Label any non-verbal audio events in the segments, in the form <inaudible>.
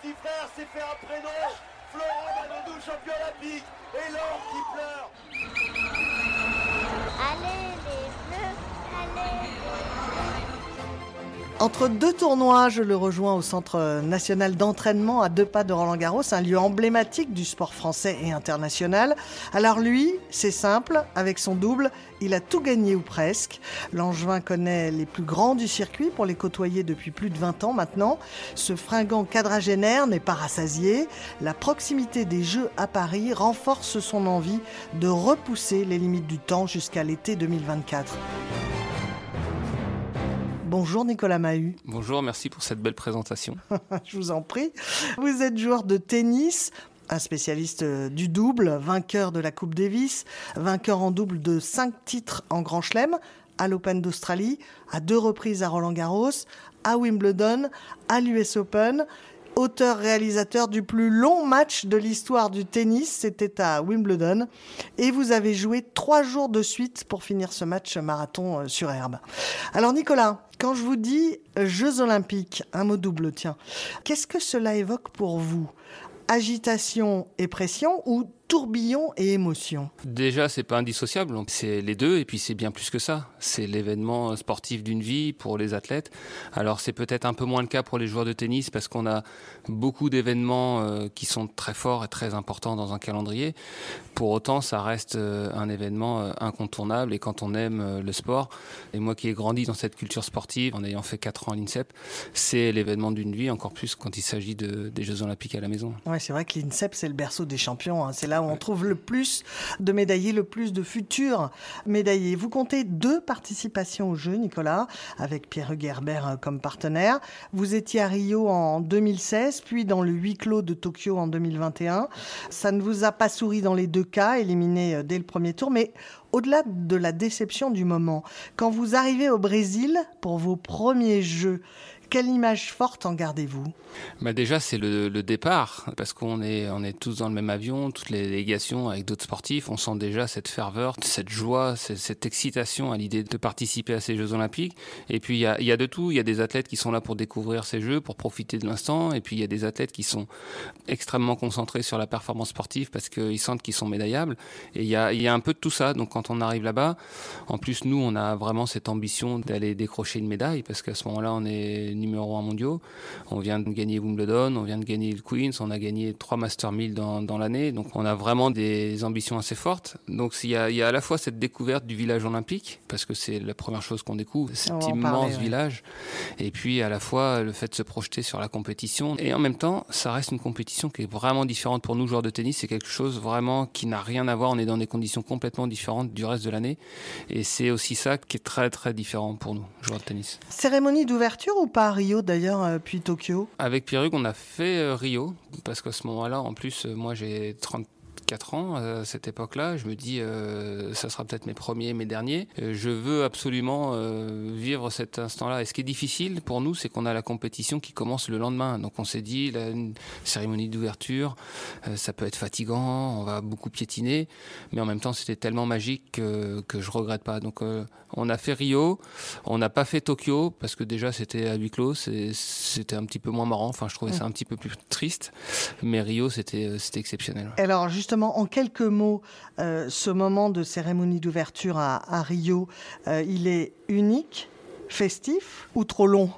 Petit frère s'est fait un prénom. Florent Manodou, champion olympique. Et l'or qui pleure. Entre deux tournois, je le rejoins au Centre national d'entraînement à deux pas de Roland Garros, un lieu emblématique du sport français et international. Alors lui, c'est simple, avec son double, il a tout gagné ou presque. L'Angevin connaît les plus grands du circuit pour les côtoyer depuis plus de 20 ans maintenant. Ce fringant quadragénaire n'est pas rassasié. La proximité des Jeux à Paris renforce son envie de repousser les limites du temps jusqu'à l'été 2024. Bonjour Nicolas Mahut. Bonjour, merci pour cette belle présentation. <laughs> Je vous en prie. Vous êtes joueur de tennis, un spécialiste du double, vainqueur de la Coupe Davis, vainqueur en double de cinq titres en Grand Chelem, à l'Open d'Australie, à deux reprises à Roland Garros, à Wimbledon, à l'US Open. Auteur-réalisateur du plus long match de l'histoire du tennis, c'était à Wimbledon. Et vous avez joué trois jours de suite pour finir ce match marathon euh, sur herbe. Alors Nicolas, quand je vous dis Jeux olympiques, un mot double, tiens, qu'est-ce que cela évoque pour vous? Agitation et pression ou tourbillon et émotion Déjà, c'est pas indissociable. C'est les deux, et puis c'est bien plus que ça. C'est l'événement sportif d'une vie pour les athlètes. Alors c'est peut-être un peu moins le cas pour les joueurs de tennis parce qu'on a beaucoup d'événements euh, qui sont très forts et très importants dans un calendrier. Pour autant, ça reste euh, un événement euh, incontournable. Et quand on aime le sport, et moi qui ai grandi dans cette culture sportive en ayant fait 4 ans à l'INSEP, c'est l'événement d'une vie, encore plus quand il s'agit de, des Jeux Olympiques à la maison. Ouais, c'est vrai que l'INSEP, c'est le berceau des champions. Hein. C'est là où on trouve le plus de médaillés, le plus de futurs médaillés. Vous comptez deux participations aux Jeux, Nicolas, avec Pierre Gerber comme partenaire. Vous étiez à Rio en 2016, puis dans le huis clos de Tokyo en 2021. Ça ne vous a pas souri dans les deux cas, éliminé dès le premier tour, mais au-delà de la déception du moment, quand vous arrivez au Brésil pour vos premiers Jeux, quelle image forte en gardez-vous? Bah Déjà, c'est le, départ, parce qu'on est, on est tous dans le même avion, toutes les délégations avec d'autres sportifs. On sent déjà cette ferveur, cette joie, cette, cette excitation à l'idée de participer à ces Jeux Olympiques. Et puis, il y a, y a, de tout. Il y a des athlètes qui sont là pour découvrir ces Jeux, pour profiter de l'instant. Et puis, il y a des athlètes qui sont extrêmement concentrés sur la performance sportive parce qu'ils sentent qu'ils sont médaillables. Et il y a, y a un peu de tout ça. Donc, quand on arrive là-bas, en plus, nous, on a vraiment cette ambition d'aller décrocher une médaille parce qu'à ce moment-là, on est numéro un mondiaux. On vient de gagner Wimbledon, on vient de gagner le Queens, on a gagné trois Master 1000 dans, dans l'année. Donc on a vraiment des ambitions assez fortes. Donc il y, a, il y a à la fois cette découverte du village olympique, parce que c'est la première chose qu'on découvre, cet immense parler, village. Et puis à la fois le fait de se projeter sur la compétition. Et en même temps, ça reste une compétition qui est vraiment différente pour nous, joueurs de tennis. C'est quelque chose vraiment qui n'a rien à voir. On est dans des conditions complètement différentes du reste de l'année. Et c'est aussi ça qui est très très différent pour nous, joueurs de tennis. Cérémonie d'ouverture ou pas? Rio d'ailleurs, euh, puis Tokyo. Avec Pierre-Hugues, on a fait euh, Rio, parce qu'à ce moment-là, en plus, euh, moi j'ai 30 4 ans à cette époque-là. Je me dis, euh, ça sera peut-être mes premiers, mes derniers. Je veux absolument euh, vivre cet instant-là. Et ce qui est difficile pour nous, c'est qu'on a la compétition qui commence le lendemain. Donc on s'est dit, la cérémonie d'ouverture, euh, ça peut être fatigant, on va beaucoup piétiner, mais en même temps, c'était tellement magique que, que je regrette pas. Donc on a fait Rio, on n'a pas fait Tokyo parce que déjà c'était à huis clos, c'était un petit peu moins marrant. Enfin, je trouvais ça un petit peu plus triste, mais Rio, c'était c'était exceptionnel. Alors justement en quelques mots, euh, ce moment de cérémonie d'ouverture à, Rio, euh, il est unique, festif ou trop long?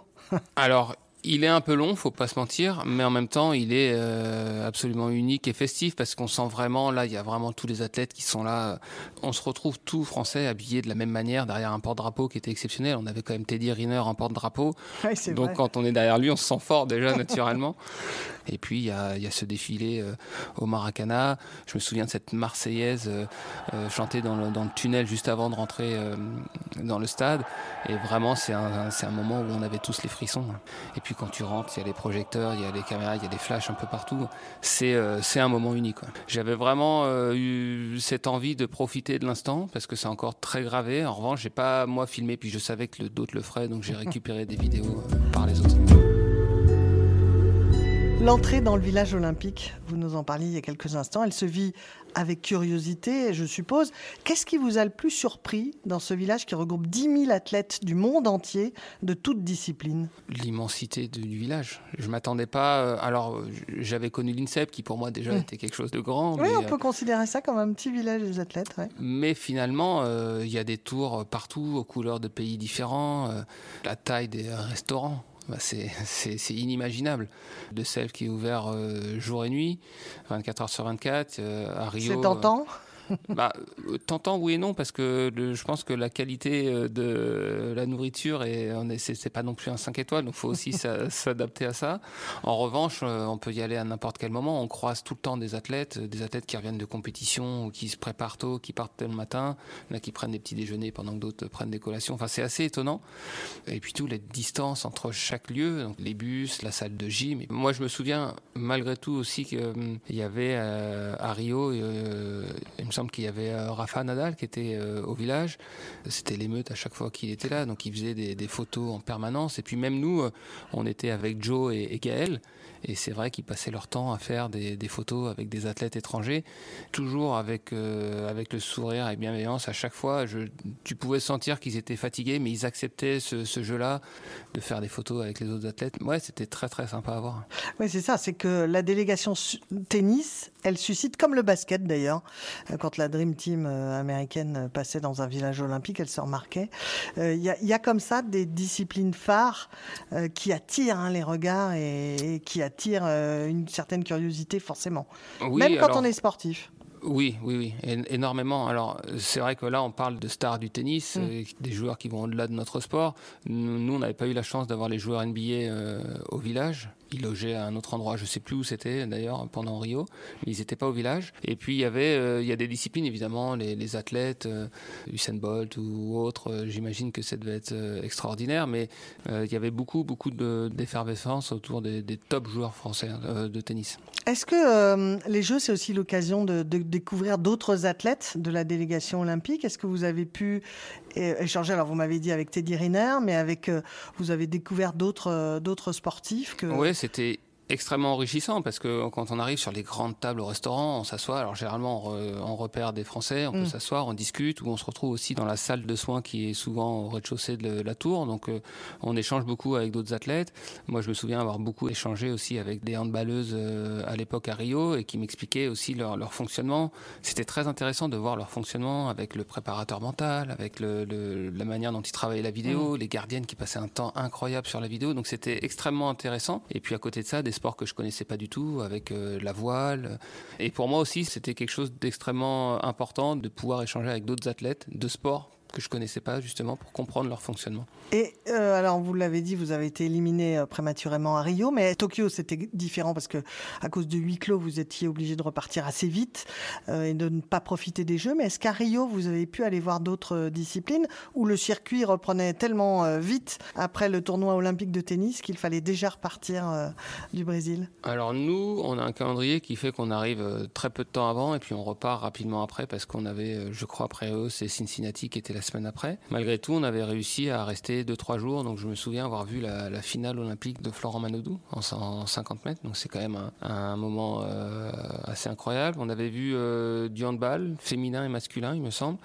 Il est un peu long, faut pas se mentir, mais en même temps, il est euh, absolument unique et festif parce qu'on sent vraiment, là, il y a vraiment tous les athlètes qui sont là. On se retrouve tous français habillés de la même manière derrière un porte-drapeau qui était exceptionnel. On avait quand même Teddy Riner en porte-drapeau. <laughs> Ouais, Donc vrai. quand on est derrière lui, on se sent fort déjà naturellement. <laughs> Et puis il y a, il y a ce défilé euh, au Maracana. Je me souviens de cette Marseillaise euh, euh, chantée dans le, dans le tunnel juste avant de rentrer euh, dans le stade. Et vraiment, c'est un, un moment où on avait tous les frissons. Et puis quand tu rentres, il y a les projecteurs, il y a les caméras, il y a des flashs un peu partout. C'est euh, un moment unique. J'avais vraiment euh, eu cette envie de profiter de l'instant parce que c'est encore très gravé. En revanche, j'ai pas moi filmé, puis je savais que d'autres le feraient, donc j'ai <laughs> récupéré des vidéos euh, par les autres. L'entrée dans le village olympique, vous nous en parliez il y a quelques instants, elle se vit avec curiosité, je suppose. Qu'est-ce qui vous a le plus surpris dans ce village qui regroupe 10 000 athlètes du monde entier, de toutes disciplines? L'immensité du village. Je m'attendais pas. euh, alors, j'avais connu l'INSEP qui pour moi déjà était quelque chose de grand. Oui, mais, on euh, peut considérer ça comme un petit village des athlètes. ouais. mais finalement, euh, il y a des tours partout aux couleurs de pays différents. euh, la taille des restaurants. Bah, c'est inimaginable. De celle qui est ouverte euh, jour et nuit, 24 heures sur 24, euh, à Rio. C'est tentant? <laughs> Bah, tentant oui et non parce que le- je pense que la qualité euh, de la nourriture est c'est c'est pas non plus un 5 étoiles donc faut aussi s'a- <laughs> s'adapter à ça. En revanche, euh, on peut y aller à n'importe quel moment. On croise tout le temps des athlètes, euh, des athlètes qui reviennent de compétition ou qui se préparent tôt, qui partent tôt le matin, il a qui prennent des petits déjeuners pendant que d'autres prennent des collations. Enfin, c'est assez étonnant. Et puis tout les distances entre chaque lieu, donc les bus, la salle de gym. Et moi, je me souviens malgré tout aussi qu'il y avait euh, à Rio, euh, il me semble qu'il y avait euh, Rafa Nadal qui était euh, au village. C'était l'émeute à chaque fois qu'il était là, donc il faisait des, photos en permanence. Et puis même nous, euh, on était avec Joe et, Gaël. Et c'est vrai qu'ils passaient leur temps à faire des, photos avec des athlètes étrangers, toujours avec, avec le sourire et bienveillance à chaque fois. Tu pouvais sentir qu'ils étaient fatigués, mais ils acceptaient ce, jeu-là, de faire des photos avec les autres athlètes. Ouais, c'était très très sympa à voir. Oui, c'est ça, c'est que la délégation tennis, elle suscite, comme le basket d'ailleurs, euh, quand la Dream Team euh, américaine euh, passait dans un village olympique, elle se remarquait. Euh, Il y, a- il y a comme ça des disciplines phares euh, qui attirent hein, les regards et, et qui attirent euh, une certaine curiosité forcément, Oui, même quand alors- on est sportif. Oui, oui, oui, énormément. Alors, c'est vrai que là, on parle de stars du tennis, Mm. des joueurs qui vont au-delà de notre sport. Nous, nous, on n'avait pas eu la chance d'avoir les joueurs NBA euh, au village. Ils logeaient à un autre endroit, je sais plus où c'était d'ailleurs pendant Rio, mais ils n'étaient pas au village. Et puis il y avait, euh, il y a des disciplines évidemment, les, les athlètes, euh, Usain Bolt ou autres. euh, J'imagine que ça devait être euh, extraordinaire, mais il y avait beaucoup, beaucoup de- d'effervescence autour des, des top joueurs français de tennis. Est-ce que les Jeux, c'est aussi l'occasion de, de découvrir d'autres athlètes de la délégation olympique? Est-ce que vous avez pu échanger? Alors, vous m'avez dit avec Teddy Riner, mais avec vous avez découvert d'autres d'autres sportifs que... Oui, c'était extrêmement enrichissant parce que quand on arrive sur les grandes tables au restaurant, on s'assoit. Alors généralement, on, re- on repère des Français, on peut Mm. s'asseoir, on discute, ou on se retrouve aussi dans la salle de soins qui est souvent au rez-de-chaussée de la tour. Donc euh, on échange beaucoup avec d'autres athlètes. Moi, je me souviens avoir beaucoup échangé aussi avec des handballeuses euh, à l'époque à Rio et qui m'expliquaient aussi leur, leur fonctionnement. C'était très intéressant de voir leur fonctionnement avec le préparateur mental, avec le- le- la manière dont ils travaillaient la vidéo, les gardiennes qui passaient un temps incroyable sur la vidéo. Donc c'était extrêmement intéressant. Et puis à côté de ça, des que je connaissais pas du tout, avec euh, la voile. Et pour moi aussi, c'était quelque chose d'extrêmement important de pouvoir échanger avec d'autres athlètes de sport que je connaissais pas justement pour comprendre leur fonctionnement. Et euh, alors, vous l'avez dit, vous avez été éliminé euh, prématurément à Rio, mais Tokyo, c'était différent parce que à cause de huis clos, vous étiez obligé de repartir assez vite euh, et de ne pas profiter des Jeux. Mais est-ce qu'à Rio, vous avez pu aller voir d'autres disciplines où le circuit reprenait tellement vite après le tournoi olympique de tennis qu'il fallait déjà repartir euh, du Brésil? Alors nous, on a un calendrier qui fait qu'on arrive très peu de temps avant et puis on repart rapidement après parce qu'on avait, je crois, après eux, c'est Cincinnati qui était la semaine après. Malgré tout, on avait réussi à rester 2-3 jours. Donc je me souviens avoir vu la, finale olympique de Florent Manodou en, en 50 mètres. Donc c'est quand même un, moment euh, assez incroyable. On avait vu euh, du handball féminin et masculin, il me semble.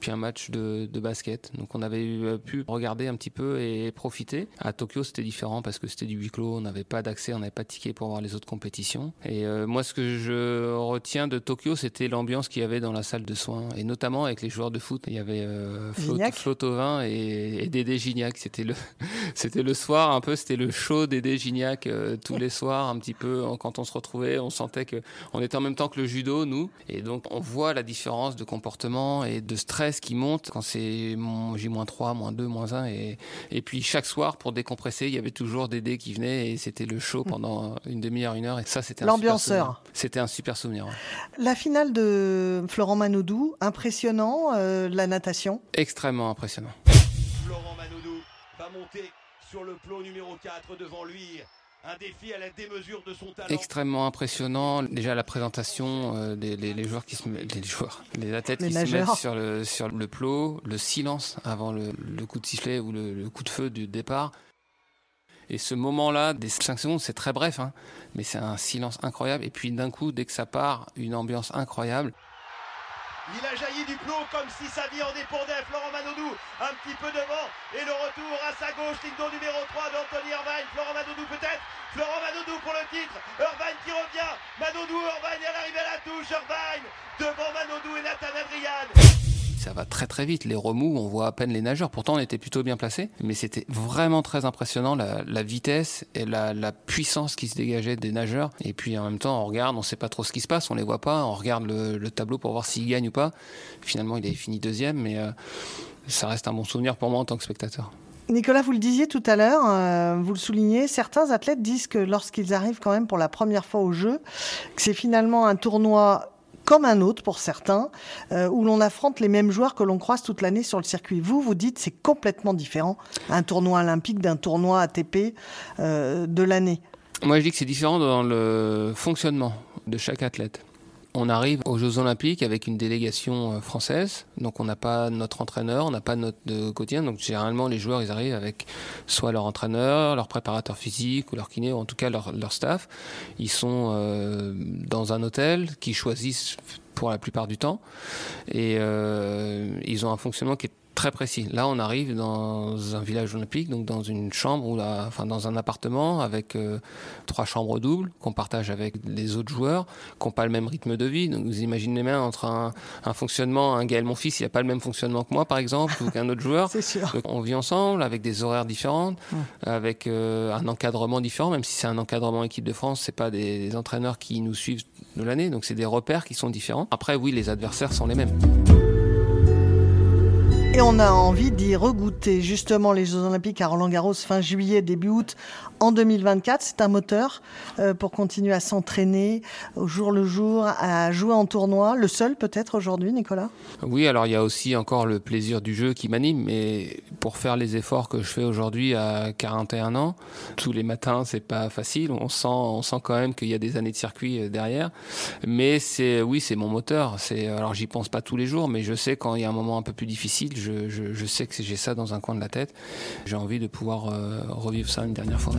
Puis un match de, basket. Donc on avait eu- euh, pu regarder un petit peu et profiter. À Tokyo, c'était différent parce que c'était du huis clos. On n'avait pas d'accès, on n'avait pas de ticket pour voir les autres compétitions. Et moi, ce que je retiens de Tokyo, c'était l'ambiance qu'il y avait dans la salle de soins et notamment avec les joueurs de foot. Il y avait euh, Flo- Gignac. Flo Thauvin et, et Dédé Gignac. C'était le, <laughs> c'était le soir un peu, c'était le show Dédé Gignac euh, tous les soirs un petit peu. Quand on se retrouvait, on sentait que on était en même temps que le judo, nous. Et donc on voit la différence de comportement et de stress qui monte quand c'est mon J-3, moins 2, moins 1. Et, et puis chaque soir, pour décompresser, il y avait toujours Dédé qui venait et c'était le show pendant une demi-heure, une heure. Et ça, c'était L'ambianceur. C'était un super souvenir. ouais. La finale de Florent Manodou, impressionnant, euh, la natation. Extrêmement impressionnant. Florent Manodou va monter sur le plot numéro 4 devant lui. Un défi à la démesure de son talent. extrêmement impressionnant. Déjà la présentation euh, des les, les joueurs qui se mettent, les joueurs, les athlètes Les qui nageurs. se mettent sur le sur le plot, le silence avant le, le coup de sifflet ou le, le coup de feu du départ. Et ce moment-là, des 5 secondes, c'est très bref, hein, mais c'est un silence incroyable. Et puis d'un coup, dès que ça part, une ambiance incroyable. Il a jailli du plot comme si sa vie en dépendait. Florent Manodou un petit peu devant. Et le retour à sa gauche. D'eau numéro 3 d'Anthony Irvine. Florent Manodou peut-être. Florent Manodou pour le titre. Irvine qui revient. Manodou, Irvine à l'arrivée à la touche. Irvine devant Manodou et Nathan. Ça va très très vite. Les remous, on voit à peine les nageurs. Pourtant, on était plutôt bien placés. Mais c'était vraiment très impressionnant la, vitesse et la, puissance qui se dégageait des nageurs. Et puis en même temps, on regarde, on sait pas trop ce qui se passe, on les voit pas. On regarde le, le tableau pour voir s'ils gagnent ou pas. Finalement, il avait fini deuxième, mais euh, ça reste un bon souvenir pour moi en tant que spectateur. Nicolas, vous le disiez tout à l'heure, euh, vous le soulignez, certains athlètes disent que lorsqu'ils arrivent quand même pour la première fois au jeu, que c'est finalement un tournoi comme un autre pour certains, euh, où l'on affronte les mêmes joueurs que l'on croise toute l'année sur le circuit. Vous, vous dites c'est complètement différent, un tournoi olympique d'un tournoi ATP euh, de l'année. Moi, je dis que c'est différent dans le fonctionnement de chaque athlète. On arrive aux Jeux Olympiques avec une délégation euh, française, donc on n'a pas notre entraîneur, on n'a pas notre quotidien. Donc généralement, les joueurs, ils arrivent avec soit leur entraîneur, leur préparateur physique ou leur kiné, ou en tout cas leur, leur staff. Ils sont euh, dans un hôtel qu'ils choisissent pour la plupart du temps, et euh, ils ont un fonctionnement qui est très précis. Là, on arrive dans un village olympique, donc dans une chambre ou enfin dans un appartement avec euh, trois chambres doubles qu'on partage avec les autres joueurs, qui n'ont pas le même rythme de vie. Donc vous imaginez bien entre un, un fonctionnement, un Gaël mon fils, il n'a pas le même fonctionnement que moi par exemple, ou qu'un autre joueur. <laughs> C'est sûr. Donc, on vit ensemble avec des horaires différents, avec euh, un encadrement différent, même si c'est un encadrement équipe de France, c'est pas des, des entraîneurs qui nous suivent de l'année, donc c'est des repères qui sont différents. Après, oui, les adversaires sont les mêmes. Et on a envie d'y regoûter. Justement, les Jeux Olympiques à Roland-Garros fin juillet, début août en 2024. C'est un moteur euh, pour continuer à s'entraîner au jour le jour, à jouer en tournoi. Le seul peut-être aujourd'hui, Nicolas? Oui, alors il y a aussi encore le plaisir du jeu qui m'anime, mais pour faire les efforts que je fais aujourd'hui à 41 ans, tous les matins, c'est pas facile. On sent, on sent quand même qu'il y a des années de circuit euh, derrière. Mais c'est, oui, c'est mon moteur. Alors j'y pense pas tous les jours, mais je sais quand il y a un moment un peu plus difficile, je sais que j'ai ça dans un coin de la tête. J'ai envie de pouvoir euh, revivre ça une dernière fois.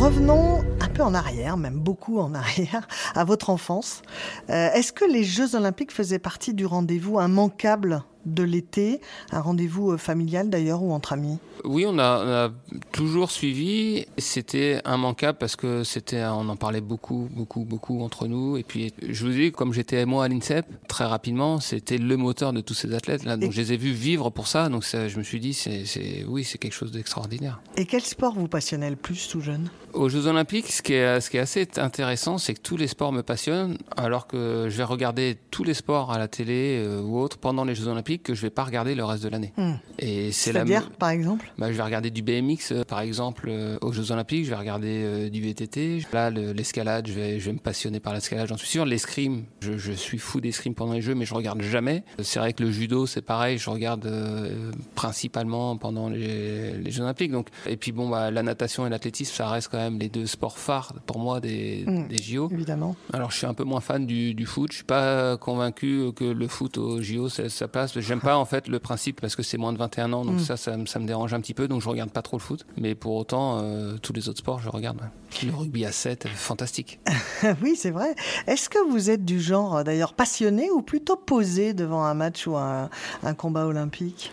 Revenons un peu en arrière, même beaucoup en arrière, à votre enfance. Euh, Est-ce que les Jeux Olympiques faisaient partie du rendez-vous immanquable de l'été, un rendez-vous euh, familial d'ailleurs ou entre amis? Oui, on a, on a toujours suivi. C'était immanquable parce que c'était, on en parlait beaucoup, beaucoup, beaucoup entre nous. Et puis, je vous dis, comme j'étais moi à l'INSEP, très rapidement, c'était le moteur de tous ces athlètes là. Donc, Et- je les ai vus vivre pour ça. Donc, ça, je me suis dit, c'est, oui, c'est quelque chose d'extraordinaire. Et quel sport vous passionnait le plus tout jeune? Aux Jeux Olympiques, ce qui est, ce qui est assez intéressant, c'est que tous les sports me passionnent, alors que je vais regarder tous les sports à la télé euh, ou autres pendant les Jeux Olympiques que je vais pas regarder le reste de l'année. Hmm. Et c'est la C'est-à-dire, par exemple bah, je vais regarder du BMX, euh, par exemple, euh, aux Jeux Olympiques. Je vais regarder euh, du VTT. Là, le- l'escalade, je vais, je vais me passionner par l'escalade, j'en suis sûr. L'escrime, je, je suis fou d'escrime pendant les Jeux, mais je regarde jamais. C'est vrai que le judo, c'est pareil. Je regarde euh, principalement pendant les, les Jeux Olympiques. Donc, et puis bon, bah, la natation et l'athlétisme, ça reste quand même les deux sports phares pour moi des, Mm. des JO. Évidemment. Alors, je suis un peu moins fan du, du foot. Je suis pas convaincu que le foot au JO, ça, ça passe. J'aime pas en fait le principe parce que c'est moins de 21 ans, donc Mm. ça, ça, me- ça me dérange un petit peu. Donc, je regarde pas trop le foot. Mais pour autant, euh, tous les autres sports, je regarde. Le rugby à 7, fantastique. <laughs> oui, c'est vrai. Est-ce que vous êtes du genre, euh, d'ailleurs, passionné ou plutôt posé devant un match ou un, un combat olympique?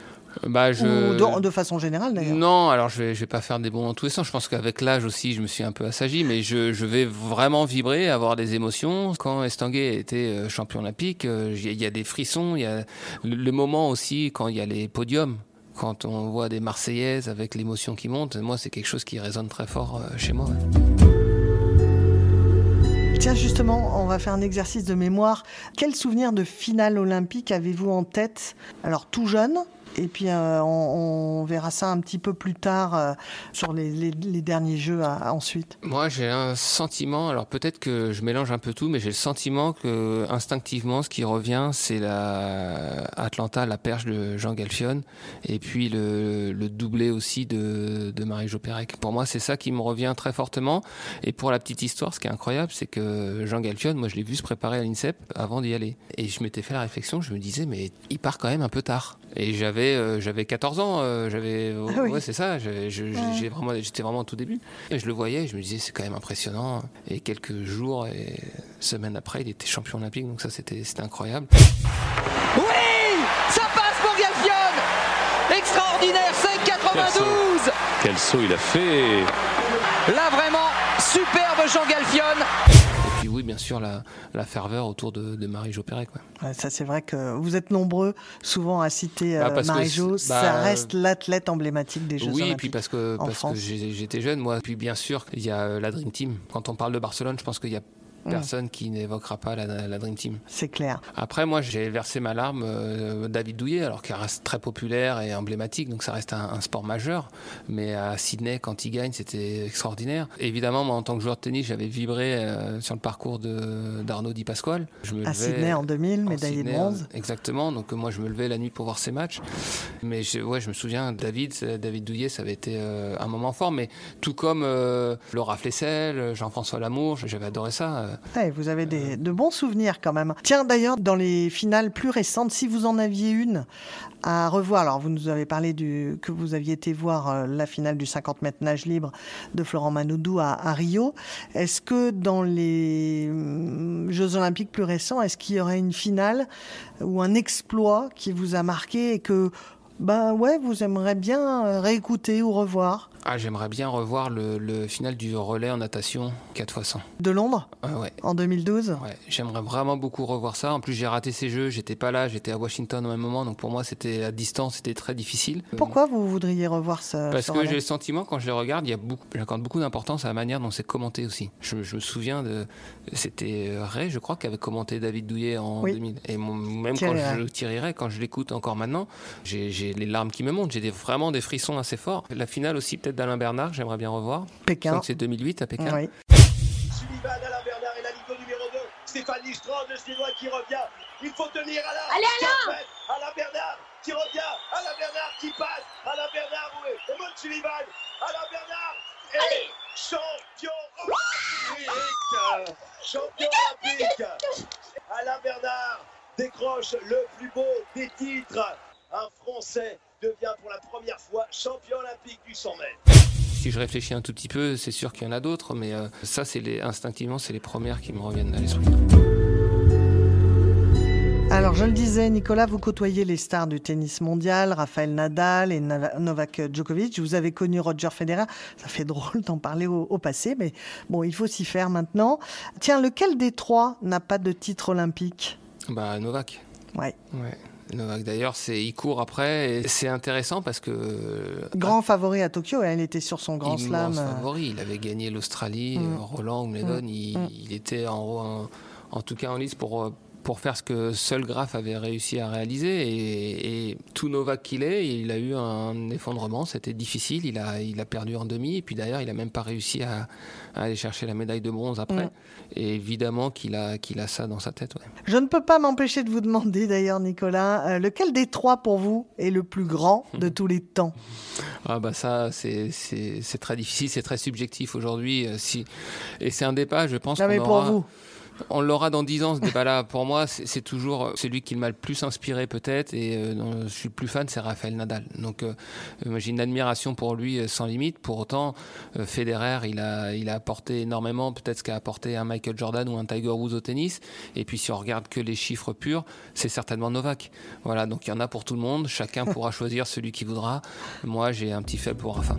Bah, je... Ou de, de façon générale d'ailleurs Non, alors je vais, je vais pas faire des bons dans tous les sens. Je pense qu'avec l'âge aussi, je me suis un peu assagi, mais je, je vais vraiment vibrer, avoir des émotions. Quand Estanguet était euh, champion olympique, euh, il y a des frissons. Il y a le, le moment aussi quand il y a les podiums. Quand on voit des Marseillaises avec l'émotion qui monte, moi c'est quelque chose qui résonne très fort euh, chez moi. Tiens, justement, on va faire un exercice de mémoire. Quel souvenir de finale olympique avez-vous en tête? Alors, tout jeune et puis euh, on, verra ça un petit peu plus tard euh, sur les, derniers jeux à- ensuite. Moi, j'ai un sentiment, alors peut-être que je mélange un peu tout, mais j'ai le sentiment que instinctivement, ce qui revient, c'est la Atlanta, la perche de Jean Galfion, et puis le, doublé aussi de, de Marie-Jo. Pour moi, c'est ça qui me revient très fortement. Et pour la petite histoire, ce qui est incroyable, c'est que Jean Galfion, moi, je l'ai vu se préparer à l'INSEP avant d'y aller. Et je m'étais fait la réflexion, je me disais, mais il part quand même un peu tard. Et j'avais euh, j'avais 14 ans, euh, j'avais Ah oui. ouais, c'est ça, Ouais. j'ai vraiment j'étais vraiment au tout début. Et je le voyais, je me disais c'est quand même impressionnant. Et quelques jours et semaines après, il était champion olympique, donc ça c'était c'était incroyable. Oui Ça passe pour Galfion Extraordinaire 5,92 Quel saut il a fait Là vraiment, superbe Jean Galfion puis oui, bien sûr la, la ferveur autour de, de Marie-Jo ouais. Ouais, ça, c'est vrai que vous êtes nombreux souvent à citer Bah, euh, Marie-Jo. c'est- ça bah, reste l'athlète emblématique des Jeux Oui, et Olympiques. puis parce que, parce que j'étais jeune, moi. Puis bien sûr, il y a euh, la Dream Team. Quand on parle de Barcelone, je pense qu'il y a. personne qui n'évoquera pas la, la Dream Team. C'est clair. Après, moi, j'ai versé ma larme euh, David Douillet, alors qu'il reste très populaire et emblématique, donc ça reste un, un sport majeur. Mais à Sydney, quand il gagne, c'était extraordinaire. Évidemment, moi, en tant que joueur de tennis, j'avais vibré euh, sur le parcours d'Arnaud Di Pasquale. Je me À levais- Sydney en 2000, en médaillé de bronze. euh, Exactement. Donc moi, je me levais la nuit pour voir ces matchs. Mais je, ouais, je me souviens, David, David Douillet, ça avait été euh, un moment fort. Mais tout comme Laura Flessel, Jean-François Lamour, j'avais adoré ça. Euh. Vous avez de bons souvenirs quand même. Tiens, d'ailleurs, dans les finales plus récentes, si vous en aviez une à revoir, alors vous nous avez parlé du, que vous aviez été voir euh, la finale du 50 mètres nage libre de Florent Manoudou à, à Rio. Est-ce que dans les hum, Jeux olympiques plus récents, est-ce qu'il y aurait une finale ou un exploit qui vous a marqué et que, ben ouais, vous aimeriez bien euh, réécouter ou revoir? Ah, j'aimerais bien revoir le, le final du relais en natation 4 x 100. de Londres Ah ouais. en 2012 Ouais, j'aimerais vraiment beaucoup revoir ça. En plus, j'ai raté ces jeux, j'étais pas là, j'étais à Washington au même moment, donc pour moi, c'était à distance, c'était très difficile. Pourquoi vous voudriez revoir ce Parce ce que j'ai le sentiment, quand je les regarde, il y a beaucoup, j'accorde beaucoup d'importance à la manière dont c'est commenté aussi. Je, me- je me souviens de, c'était euh, Ray, je crois, qui avait commenté David Douillet en Oui. 2000. Et mon- même Thierry quand Ray. je Ray, quand je l'écoute encore maintenant, j'ai les larmes qui me montent, j'ai vraiment des frissons assez forts. La finale aussi, peut-être d'Alain Bernard, j'aimerais bien revoir. Pékin. c'est 2008 à Pékin. Oui. Sullivan, Alain Bernard et la ligne numéro 2. Stéphane Listrand, le Suédois qui revient. Il faut tenir Alain. Allez, Alain 4 mètres. Alain Bernard qui revient. Alain Bernard qui passe. Alain Bernard, oui. Et Maud Sullivan. Alain Bernard. Et champion olympique. Champion olympique. Alain Bernard décroche le plus beau des titres. Un Français devient pour la première fois champion olympique du 100 mètres. Si je réfléchis un tout petit peu, c'est sûr qu'il y en a d'autres, mais euh, ça, c'est les, instinctivement, c'est les premières qui me reviennent à l'esprit. Alors, je le disais, Nicolas, vous côtoyez les stars du tennis mondial, Rafael Nadal et Novak Djokovic. Vous avez connu Roger Federer. Ça fait <laughs> drôle d'en parler au, au passé, mais bon, il faut s'y faire maintenant. Tiens, lequel des trois n'a pas de titre olympique? Bah, Novak. Ouais. Ouais. Novak, d'ailleurs, c'est, il court après, et c'est intéressant parce que. Grand favori à Tokyo, hein, il était sur son grand slam. euh, favori. Il avait gagné l'Australie, Mm. euh, Roland Wimbledon. Il, Mm. il était en, en, en tout cas en lice pour, euh, pour faire ce que seul Graf avait réussi à réaliser. Et, et tout Novak qu'il est, il a eu un effondrement. C'était difficile. Il a, il a perdu en demi. Et puis d'ailleurs, il n'a même pas réussi à, à aller chercher la médaille de bronze après. Et évidemment qu'il a, qu'il a ça dans sa tête. ouais. Je ne peux pas m'empêcher de vous demander d'ailleurs, Nicolas, euh, lequel des trois pour vous est le plus grand de tous les temps? Ah bah ça, c'est très difficile, c'est très subjectif aujourd'hui. euh, Si... Et c'est un débat, je pense Non, mais pour aura- vous. On l'aura dans 10 ans ce débat-là. Pour moi, c'est toujours celui qui m'a le plus inspiré peut-être et euh, je suis le plus fan, c'est Rafael Nadal. Donc euh, j'ai une admiration pour lui euh, sans limite. Pour autant, euh, Federer, il a, il a apporté énormément, peut-être ce qu'a apporté un Michael Jordan ou un Tiger Woods au tennis. Et puis si on regarde que les chiffres purs, c'est certainement Novak. Voilà, donc il y en a pour tout le monde. Chacun pourra <laughs> choisir celui qu'il voudra. Moi, j'ai un petit faible pour Rafa.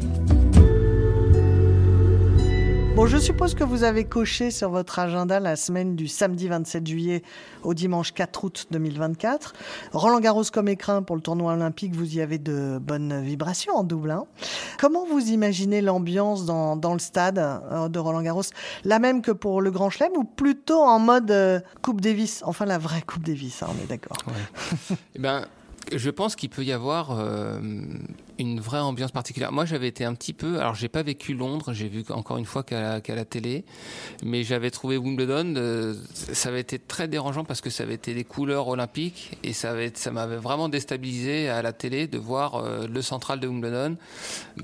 Bon, je suppose que vous avez coché sur votre agenda la semaine du samedi 27 juillet au dimanche 4 août 2024. Roland Garros comme écrin pour le tournoi olympique, vous y avez de bonnes vibrations en double. hein. Comment vous imaginez l'ambiance dans, dans le stade euh, de Roland Garros? La même que pour le Grand Chelem ou plutôt en mode euh, Coupe Davis? Enfin, la vraie Coupe Davis, hein, on est d'accord. <laughs> Eh ben, je pense qu'il peut y avoir euh, une vraie ambiance particulière. Moi, j'avais été un petit peu. Alors, j'ai pas vécu Londres. J'ai vu encore une fois qu'à la, télé, mais j'avais trouvé Wimbledon. euh, ça avait été très dérangeant parce que ça avait été des couleurs olympiques et ça avait, ça m'avait vraiment déstabilisé à la télé de voir euh, le central de Wimbledon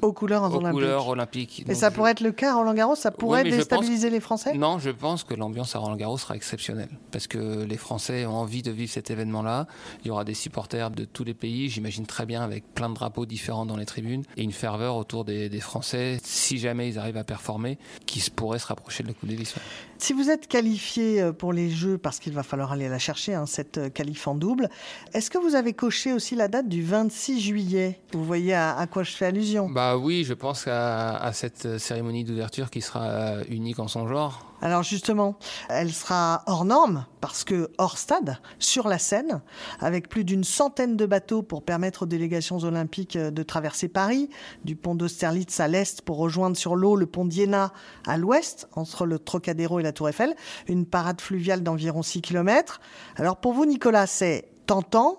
Aux couleurs aux olympiques. couleurs olympiques. Et ça je- pourrait être le cas à Roland Garros Ça pourrait déstabiliser les Français? Non, je pense que l'ambiance à Roland Garros sera exceptionnelle parce que les Français ont envie de vivre cet événement-là. Il y aura des supporters de tous les pays, j'imagine très bien, avec plein de drapeaux différents dans les tribunes et une ferveur autour des, des Français, si jamais ils arrivent à performer, qui pourraient se rapprocher de la Coupe Davis. Si vous êtes qualifié euh, pour les Jeux, parce qu'il va falloir aller la chercher, hein, cette euh, qualif en double, est-ce que vous avez coché aussi la date du 26 juillet? Vous voyez à, à quoi je fais allusion? Bah oui, je pense à, à cette cérémonie d'ouverture qui sera euh, unique en son genre. Alors justement, elle sera hors norme, parce que hors stade, sur la Seine, avec plus d'une centaine de bateaux pour permettre aux délégations olympiques euh, de traverser Paris, du pont d'Austerlitz à l'est pour rejoindre sur l'eau le pont d'Iéna à l'ouest, entre le Trocadéro et la Tour Eiffel, une parade fluviale d'environ 6 km. Alors pour vous, Nicolas, c'est tentant,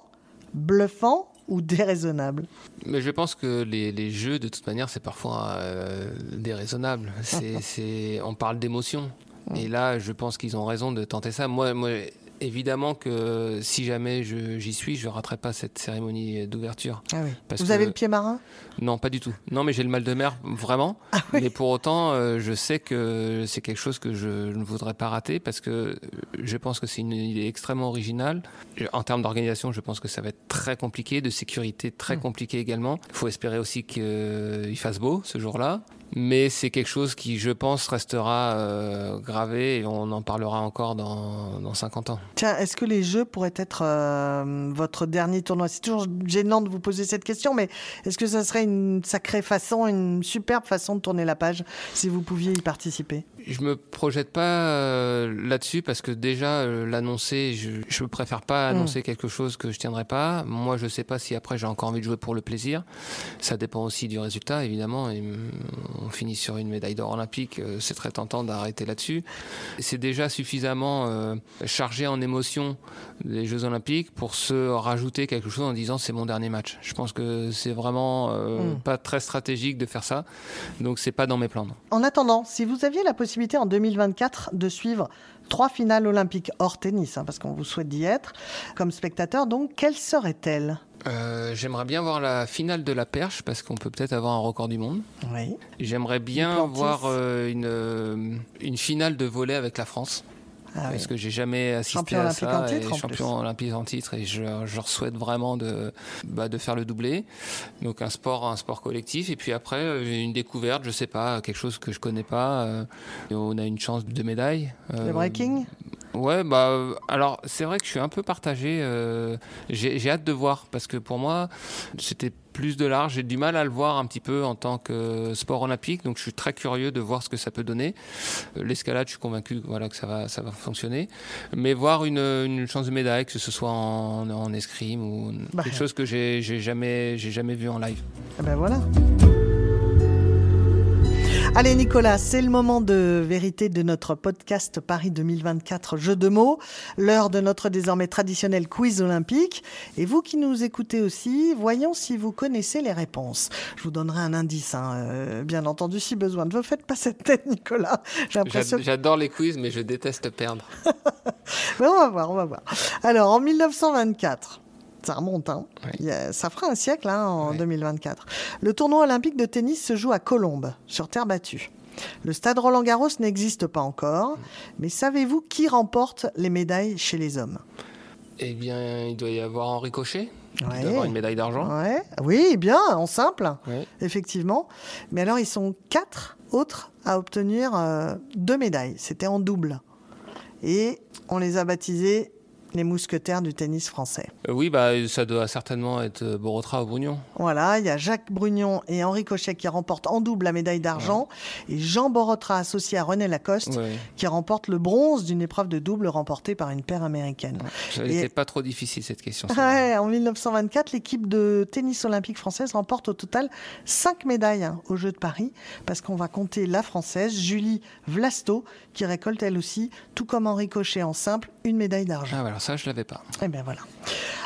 bluffant ou <laughs> déraisonnable? Mais je pense que les, les jeux, de toute manière, c'est parfois euh, déraisonnable. C'est, <laughs> on parle d'émotion. Et là, je pense qu'ils ont raison de tenter ça. Moi, moi évidemment que si jamais j'y suis, je ne raterai pas cette cérémonie d'ouverture. ah oui. Vous que- avez le pied marin? Non, pas du tout. Non, mais j'ai le mal de mer, vraiment. Mais pour autant, euh, je sais que c'est quelque chose que je ne voudrais pas rater parce que je pense que c'est une idée extrêmement originale. En termes d'organisation, je pense que ça va être très compliqué, de sécurité très compliqué également. Il faut espérer aussi qu'il fasse beau ce jour-là. Mais c'est quelque chose qui, je pense, restera euh, gravé et on en parlera encore dans, dans 50 ans. Tiens, est-ce que les Jeux pourraient être euh, votre dernier tournoi? C'est toujours gênant de vous poser cette question, mais est-ce que ça serait une sacrée façon, une superbe façon de tourner la page si vous pouviez y participer? Je me projette pas euh, là-dessus parce que déjà l'annoncer, je, je préfère pas annoncer quelque chose que je tiendrai pas. Moi, je sais pas si après j'ai encore envie de jouer pour le plaisir. Ça dépend aussi du résultat, évidemment. Et mm, on finit sur une médaille d'or olympique, euh, c'est très tentant d'arrêter là-dessus. C'est déjà suffisamment euh, chargé en émotions les Jeux Olympiques pour se rajouter quelque chose en disant c'est mon dernier match. Je pense que c'est vraiment euh, Mm. pas très stratégique de faire ça. Donc c'est pas dans mes plans. non. En attendant, si vous aviez la possibilité en 2024 de suivre trois finales olympiques hors tennis, hein, parce qu'on vous souhaite d'y être, comme spectateur, donc, quelles seraient-elles? Euh, J'aimerais bien voir la finale de la perche parce qu'on peut peut-être avoir un record du monde. Oui. J'aimerais bien voir euh, une, euh, une finale de volley avec la France. Ah oui. parce que j'ai jamais assisté Champion à olympique ça en titre, et en champion olympique en titre et je, je leur souhaite vraiment de, bah, de faire le doublé donc un sport un sport collectif et puis après une découverte je sais pas quelque chose que je connais pas euh, on a une chance de médaille Le breaking? Ouais, bah alors c'est vrai que je suis un peu partagé. euh, j'ai hâte de voir parce que pour moi c'était plus de l'art. J'ai du mal à le voir un petit peu en tant que sport olympique, donc je suis très curieux de voir ce que ça peut donner. Euh, L'escalade, je suis convaincu voilà que ça va ça va fonctionner, mais voir une, une chance de médaille, que ce soit en, en escrime ou Bah. quelque chose que j'ai jamais jamais vu en live. Eh ben voilà. Allez Nicolas, c'est le moment de vérité de notre podcast Paris 2024 Jeux de mots, l'heure de notre désormais traditionnel quiz olympique. Et vous qui nous écoutez aussi, voyons si vous connaissez les réponses. Je vous donnerai un indice, hein, euh, bien entendu, si besoin. Ne vous faites pas cette tête Nicolas. J'adore les quiz, mais je déteste perdre. <laughs> Mais on va voir, on va voir. Alors, en 1924, ça remonte, hein. Ça fera un siècle hein, en Ouais. 2024. Le tournoi olympique de tennis se joue à Colombes, sur terre battue. Le stade Roland-Garros n'existe pas encore, mais savez-vous qui remporte les médailles chez les hommes? Eh bien, il doit y avoir Henri Cochet. Il Ouais. doit avoir une médaille d'argent. Ouais. Oui, bien, en simple, Ouais. effectivement. Mais alors, ils sont quatre autres à obtenir euh, deux médailles. C'était en double. Et on les a baptisés les mousquetaires du tennis français. Euh, Oui, bah, ça doit certainement être euh, Borotra au Bougnon. Voilà, il y a Jacques Brugnon et Henri Cochet qui remportent en double la médaille d'argent et Jean Borotra associé à René Lacoste Ouais. qui remporte le bronze d'une épreuve de double remportée par une paire américaine. Ça Et- n'était pas trop difficile cette question. Ouais, en 1924, l'équipe de tennis olympique française remporte au total 5 médailles hein, aux Jeux de Paris, parce qu'on va compter la française, Julie Vlasto, qui récolte elle aussi, tout comme Henri Cochet en simple, une médaille d'argent. Ah, voilà, ça, je l'avais pas. Eh bien voilà.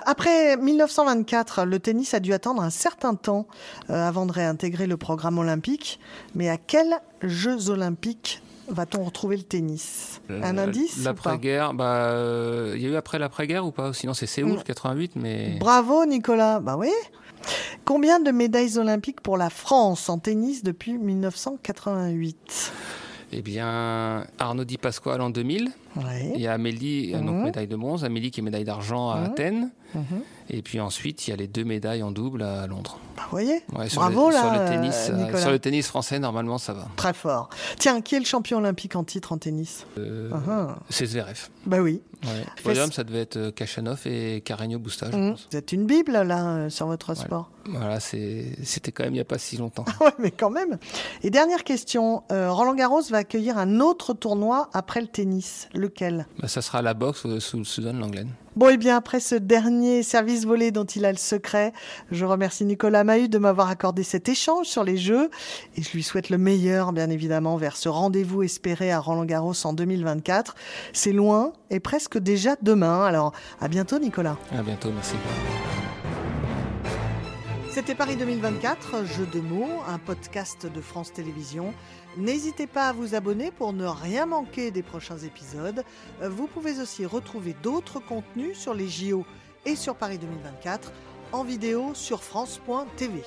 Après 1924, le tennis a dû attendre un certain temps euh, avant de réintégrer le programme olympique. Mais à quels Jeux olympiques va-t-on retrouver le tennis? Un Euh, indice ou pas? L'après-guerre, bah, euh, il y a eu après l'après-guerre ou pas? Sinon, c'est Séoul, Mm. 88, mais. Bravo Nicolas, bah oui. Combien de médailles olympiques pour la France en tennis depuis 1988 Eh bien, Arnaud Di Pasquale en 2000. Il y a Amélie, euh, donc Mhm. médaille de bronze. Amélie qui est médaille d'argent à Mhm. Athènes. Mhm. Et puis ensuite, il y a les deux médailles en double à Londres. Bah, vous voyez Ouais, sur Bravo le, là, sur le tennis, euh, Nicolas. sur le tennis français, normalement, ça va. Très fort. Tiens, qui est le champion olympique en titre en tennis? Euh, ah. C'est Zverev. Bah oui. Ouais. Podium, ça devait être euh, Kachanov et Carreño Busta, je pense. Vous êtes une bible là euh, sur votre sport. Voilà, c'était quand même il n'y a pas si longtemps. Ouais, mais quand même. Et dernière question, euh, Roland Garros va accueillir un autre tournoi après le tennis. Lequel? Bah, ça sera la boxe euh, sous Sudan Langlen. Bon, et bien après ce dernier service volé dont il a le secret, je remercie Nicolas Mahut de m'avoir accordé cet échange sur les jeux et je lui souhaite le meilleur, bien évidemment, vers ce rendez-vous espéré à Roland Garros en 2024. C'est loin et presque déjà demain. Alors, à bientôt, Nicolas. À bientôt, merci. C'était Paris 2024, Jeux de mots, un podcast de France Télévisions. N'hésitez pas à vous abonner pour ne rien manquer des prochains épisodes. Euh, Vous pouvez aussi retrouver d'autres contenus sur les JO et sur Paris 2024 en vidéo sur France.tv.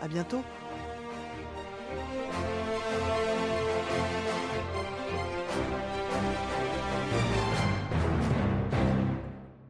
À bientôt.